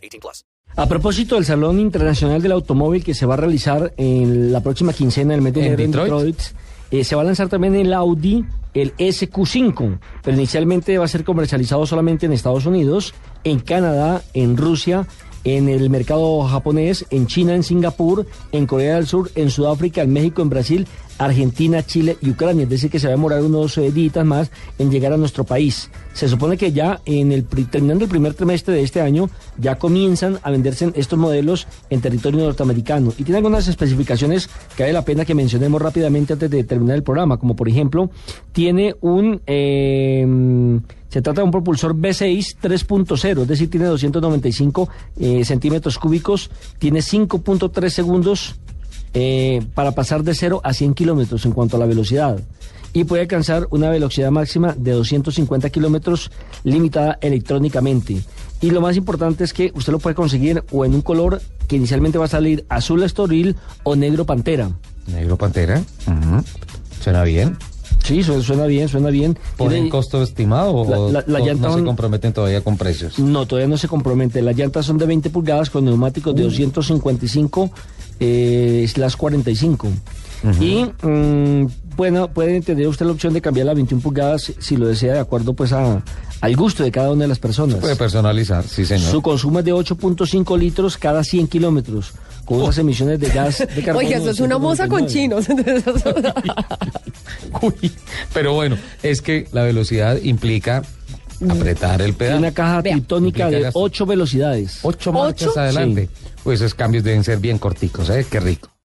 18 plus. A propósito del Salón Internacional del Automóvil que se va a realizar en la próxima quincena del mes de ¿En enero en Detroit? Detroit, eh, se va a lanzar también el Audi, el SQ5, pero inicialmente va a ser comercializado solamente en Estados Unidos, en Canadá, en Rusia, en el mercado japonés, en China, en Singapur, en Corea del Sur, en Sudáfrica, en México, en Brasil, Argentina, Chile y Ucrania. Es decir, que se va a demorar unos eh, días más en llegar a nuestro país. Se supone que ya en el terminando el primer trimestre de este año ya comienzan a venderse estos modelos en territorio norteamericano y tiene algunas especificaciones que vale la pena que mencionemos rápidamente antes de terminar el programa, como por ejemplo tiene un eh, se trata de un propulsor V6 3.0, es decir, tiene 295 eh, centímetros cúbicos, tiene 5.3 segundos eh, para pasar de 0 a 100 kilómetros en cuanto a la velocidad. Y puede alcanzar una velocidad máxima de 250 kilómetros limitada electrónicamente. Y lo más importante es que usted lo puede conseguir o en un color que inicialmente va a salir azul estoril o negro pantera. Negro Pantera. Suena bien. Sí, su- suena bien, suena bien. ¿Ponen Tiene- costo estimado o La- la- la o llanta no se comprometen todavía con precios? No, todavía no se compromete. Las llantas son de 20 pulgadas con neumáticos de 255 eh, slash 45. Y mm, bueno, puede tener usted la opción de cambiar a 21 pulgadas si- lo desea de acuerdo pues a, al gusto de cada una de las personas. Puede personalizar, sí señor. Su consumo es de 8.5 litros cada 100 kilómetros, con unas emisiones de gas de carbono. Oiga, eso es una moza con 199. chinos. Uy, pero bueno, es que la velocidad implica apretar el Tiene pedal. una caja Implica de. 8 velocidades. Ocho marchas ¿Ocho? adelante. Pues esos cambios deben ser bien corticos, ¿eh? Qué rico.